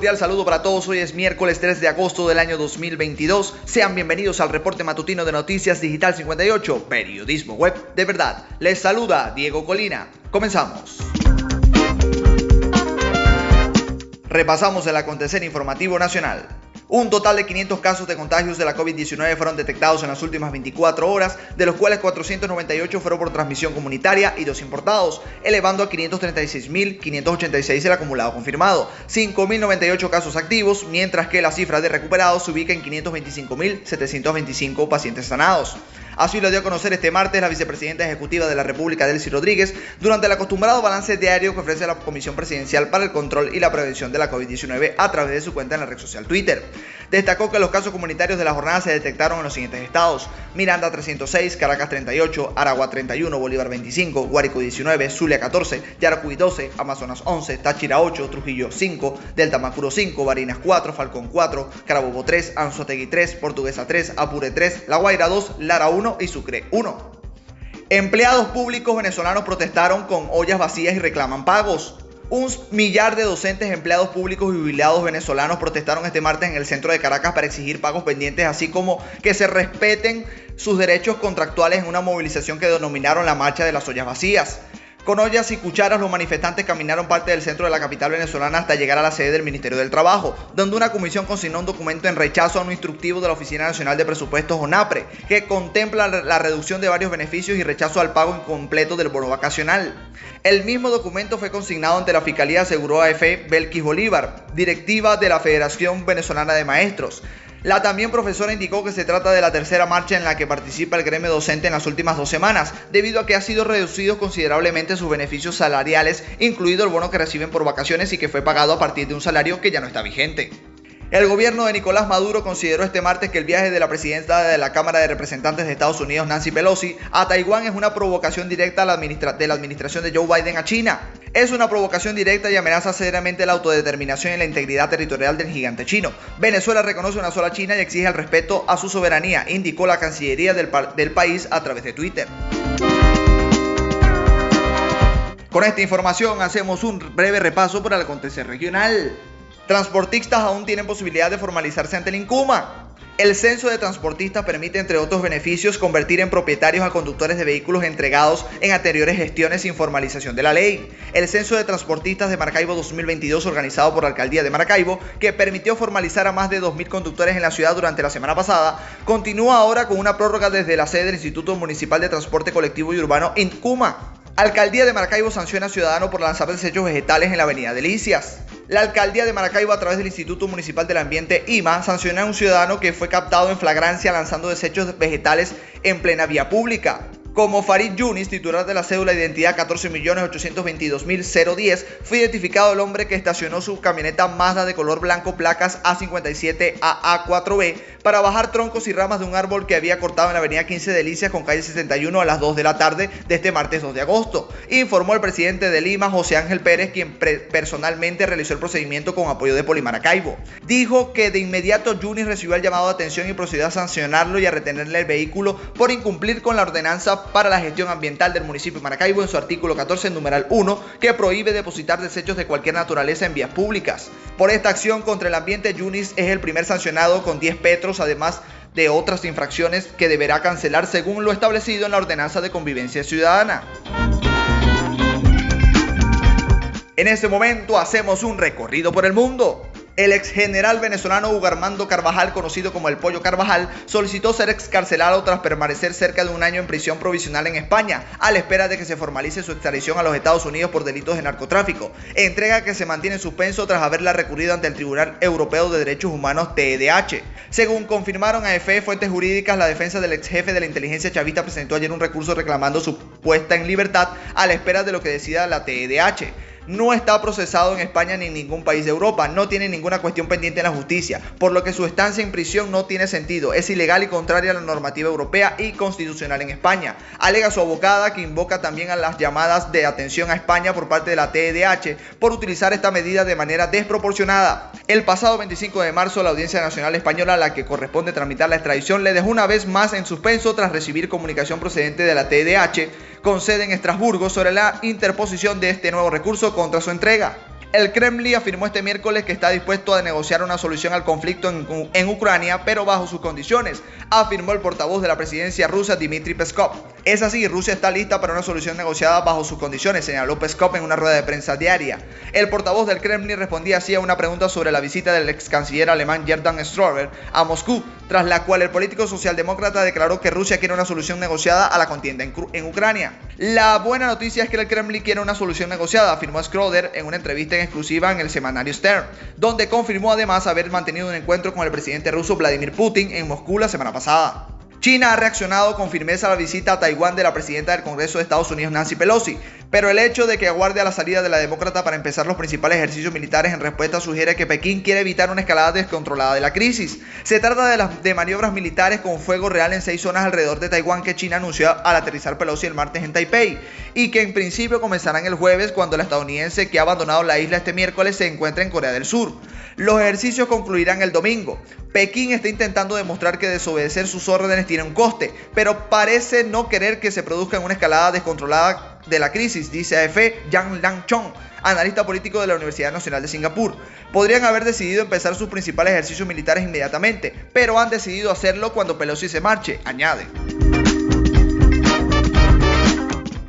cordial saludo para todos. Hoy es miércoles 3 de agosto del año 2022. Sean bienvenidos al reporte matutino de Noticias Digital 58, periodismo web de verdad. Les saluda Diego Colina. Comenzamos. Repasamos el acontecer informativo nacional. Un total de 500 casos de contagios de la COVID-19 fueron detectados en las últimas 24 horas, de los cuales 498 fueron por transmisión comunitaria y dos importados, elevando a 536.586 el acumulado confirmado, 5.098 casos activos, mientras que la cifra de recuperados se ubica en 525.725 pacientes sanados. Así lo dio a conocer este martes la vicepresidenta ejecutiva de la República, Delcy Rodríguez, durante el acostumbrado balance diario que ofrece la Comisión Presidencial para el Control y la Prevención de la COVID-19 a través de su cuenta en la red social Twitter. Destacó que los casos comunitarios de la jornada se detectaron en los siguientes estados: Miranda 306, Caracas 38, Aragua 31, Bolívar 25, Guárico 19, Zulia 14, Yaracuy 12, Amazonas 11, Táchira 8, Trujillo 5, Delta Macuro 5, Barinas 4, Falcón 4, Carabobo 3, Anzotegui 3, Portuguesa 3, Apure 3, La Guaira 2, Lara 1, y Sucre 1. Empleados públicos venezolanos protestaron con ollas vacías y reclaman pagos. Un millar de docentes, empleados públicos y jubilados venezolanos protestaron este martes en el centro de Caracas para exigir pagos pendientes, así como que se respeten sus derechos contractuales en una movilización que denominaron la Marcha de las Ollas Vacías. Con ollas y cucharas, los manifestantes caminaron parte del centro de la capital venezolana hasta llegar a la sede del Ministerio del Trabajo, donde una comisión consignó un documento en rechazo a un instructivo de la Oficina Nacional de Presupuestos ONAPRE, que contempla la reducción de varios beneficios y rechazo al pago incompleto del bono vacacional. El mismo documento fue consignado ante la Fiscalía, aseguró AF Belkis Bolívar, directiva de la Federación Venezolana de Maestros. La también profesora indicó que se trata de la tercera marcha en la que participa el gremio docente en las últimas dos semanas, debido a que ha sido reducido considerablemente sus beneficios salariales, incluido el bono que reciben por vacaciones y que fue pagado a partir de un salario que ya no está vigente. El gobierno de Nicolás Maduro consideró este martes que el viaje de la presidenta de la Cámara de Representantes de Estados Unidos, Nancy Pelosi, a Taiwán es una provocación directa de la administración de Joe Biden a China. Es una provocación directa y amenaza seriamente la autodeterminación y la integridad territorial del gigante chino. Venezuela reconoce una sola China y exige el respeto a su soberanía, indicó la Cancillería del, del país a través de Twitter. Con esta información hacemos un breve repaso por el acontecer regional. Transportistas aún tienen posibilidad de formalizarse ante el INCUMA. El censo de transportistas permite, entre otros beneficios, convertir en propietarios a conductores de vehículos entregados en anteriores gestiones sin formalización de la ley. El censo de transportistas de Maracaibo 2022, organizado por la alcaldía de Maracaibo, que permitió formalizar a más de 2.000 conductores en la ciudad durante la semana pasada, continúa ahora con una prórroga desde la sede del Instituto Municipal de Transporte Colectivo y Urbano, INCUMA. Alcaldía de Maracaibo sanciona a ciudadano por lanzar desechos vegetales en la avenida Delicias. La alcaldía de Maracaibo, a través del Instituto Municipal del Ambiente, IMA, sancionó a un ciudadano que fue captado en flagrancia lanzando desechos vegetales en plena vía pública. Como Farid Yunis, titular de la cédula de identidad 14.822.010, fue identificado el hombre que estacionó su camioneta Mazda de color blanco placas A57AA4B para bajar troncos y ramas de un árbol que había cortado en la avenida 15 Delicias con calle 61 a las 2 de la tarde de este martes 2 de agosto, informó el presidente de Lima, José Ángel Pérez, quien personalmente realizó el procedimiento con apoyo de Polimaracaibo. Dijo que de inmediato Yunis recibió el llamado de atención y procedió a sancionarlo y a retenerle el vehículo por incumplir con la ordenanza para la gestión ambiental del municipio de Maracaibo en su artículo 14, numeral 1, que prohíbe depositar desechos de cualquier naturaleza en vías públicas. Por esta acción contra el ambiente, Yunis es el primer sancionado con 10 petros, además de otras infracciones que deberá cancelar según lo establecido en la ordenanza de convivencia ciudadana. En este momento hacemos un recorrido por el mundo. El ex general venezolano Hugo Armando Carvajal, conocido como el Pollo Carvajal, solicitó ser excarcelado tras permanecer cerca de un año en prisión provisional en España, a la espera de que se formalice su extradición a los Estados Unidos por delitos de narcotráfico. Entrega que se mantiene en suspenso tras haberla recurrido ante el Tribunal Europeo de Derechos Humanos TEDH. Según confirmaron a EFE fuentes jurídicas, la defensa del ex jefe de la inteligencia chavista presentó ayer un recurso reclamando su puesta en libertad a la espera de lo que decida la TEDH no está procesado en España ni en ningún país de Europa, no tiene ninguna cuestión pendiente en la justicia, por lo que su estancia en prisión no tiene sentido, es ilegal y contraria a la normativa europea y constitucional en España. Alega su abogada que invoca también a las llamadas de atención a España por parte de la TEDH por utilizar esta medida de manera desproporcionada. El pasado 25 de marzo, la Audiencia Nacional Española, a la que corresponde tramitar la extradición, le dejó una vez más en suspenso tras recibir comunicación procedente de la TDH con sede en Estrasburgo sobre la interposición de este nuevo recurso contra su entrega. El Kremlin afirmó este miércoles que está dispuesto a negociar una solución al conflicto en, Ucrania, pero bajo sus condiciones, afirmó el portavoz de la presidencia rusa Dmitry Peskov. Es así, Rusia está lista para una solución negociada bajo sus condiciones, señaló Peskov en una rueda de prensa diaria. El portavoz del Kremlin respondía así a una pregunta sobre la visita del ex canciller alemán Gerdan Strober a Moscú, tras la cual el político socialdemócrata declaró que Rusia quiere una solución negociada a la contienda en, Ucrania. La buena noticia es que el Kremlin quiere una solución negociada, afirmó Schroeder en una entrevista en exclusiva en el semanario Stern, donde confirmó además haber mantenido un encuentro con el presidente ruso Vladimir Putin en Moscú la semana pasada. China ha reaccionado con firmeza a la visita a Taiwán de la presidenta del Congreso de Estados Unidos, Nancy Pelosi, pero el hecho de que aguarde a la salida de la demócrata para empezar los principales ejercicios militares en respuesta sugiere que Pekín quiere evitar una escalada descontrolada de la crisis. Se trata de, maniobras militares con fuego real en seis zonas alrededor de Taiwán que China anunció al aterrizar Pelosi el martes en Taipei y que en principio comenzarán el jueves cuando la estadounidense que ha abandonado la isla este miércoles se encuentra en Corea del Sur. Los ejercicios concluirán el domingo. Pekín está intentando demostrar que desobedecer sus órdenes tiene un coste, pero parece no querer que se produzca una escalada descontrolada de la crisis, dice AFE Yang Lang Chong, analista político de la Universidad Nacional de Singapur. Podrían haber decidido empezar sus principales ejercicios militares inmediatamente, pero han decidido hacerlo cuando Pelosi se marche, añade.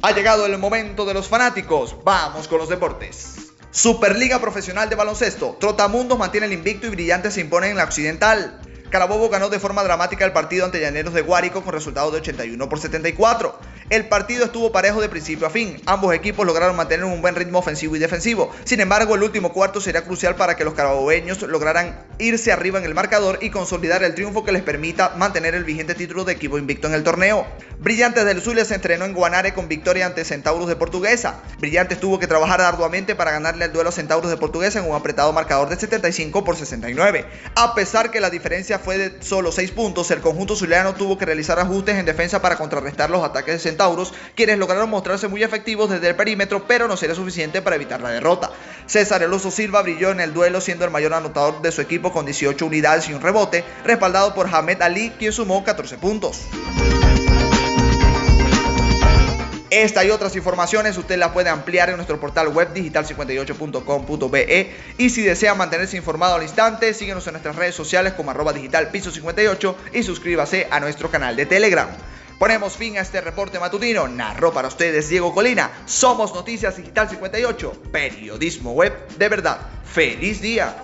Ha llegado el momento de los fanáticos. Vamos con los deportes. Superliga Profesional de Baloncesto. Trotamundos mantiene el invicto y Brillantes se impone en la Occidental. Carabobo ganó de forma dramática el partido ante Llaneros de Guárico con resultado de 81 por 74. El partido estuvo parejo de principio a fin. Ambos equipos lograron mantener un buen ritmo ofensivo y defensivo. Sin embargo, el último cuarto sería crucial para que los carabobeños lograran irse arriba en el marcador y consolidar el triunfo que les permita mantener el vigente título de equipo invicto en el torneo. Brillantes del Zulia se entrenó en Guanare con victoria ante Centauros de Portuguesa. Brillantes tuvo que trabajar arduamente para ganarle el duelo a Centauros de Portuguesa en un apretado marcador de 75 por 69. A pesar que la diferencia fue de solo 6 puntos, el conjunto zuliano tuvo que realizar ajustes en defensa para contrarrestar los ataques de Centauros quienes lograron mostrarse muy efectivos desde el perímetro, pero no sería suficiente para evitar la derrota. César Eloso Silva brilló en el duelo siendo el mayor anotador de su equipo con 18 unidades y un rebote, respaldado por Hamed Ali, quien sumó 14 puntos. Esta y otras informaciones usted las puede ampliar en nuestro portal web digital58.com.be y si desea mantenerse informado al instante, síguenos en nuestras redes sociales como arroba digital piso 58 y suscríbase a nuestro canal de Telegram. Ponemos fin a este reporte matutino. Narró para ustedes Diego Colina. Somos Noticias Digital 58, periodismo web de verdad. ¡Feliz día!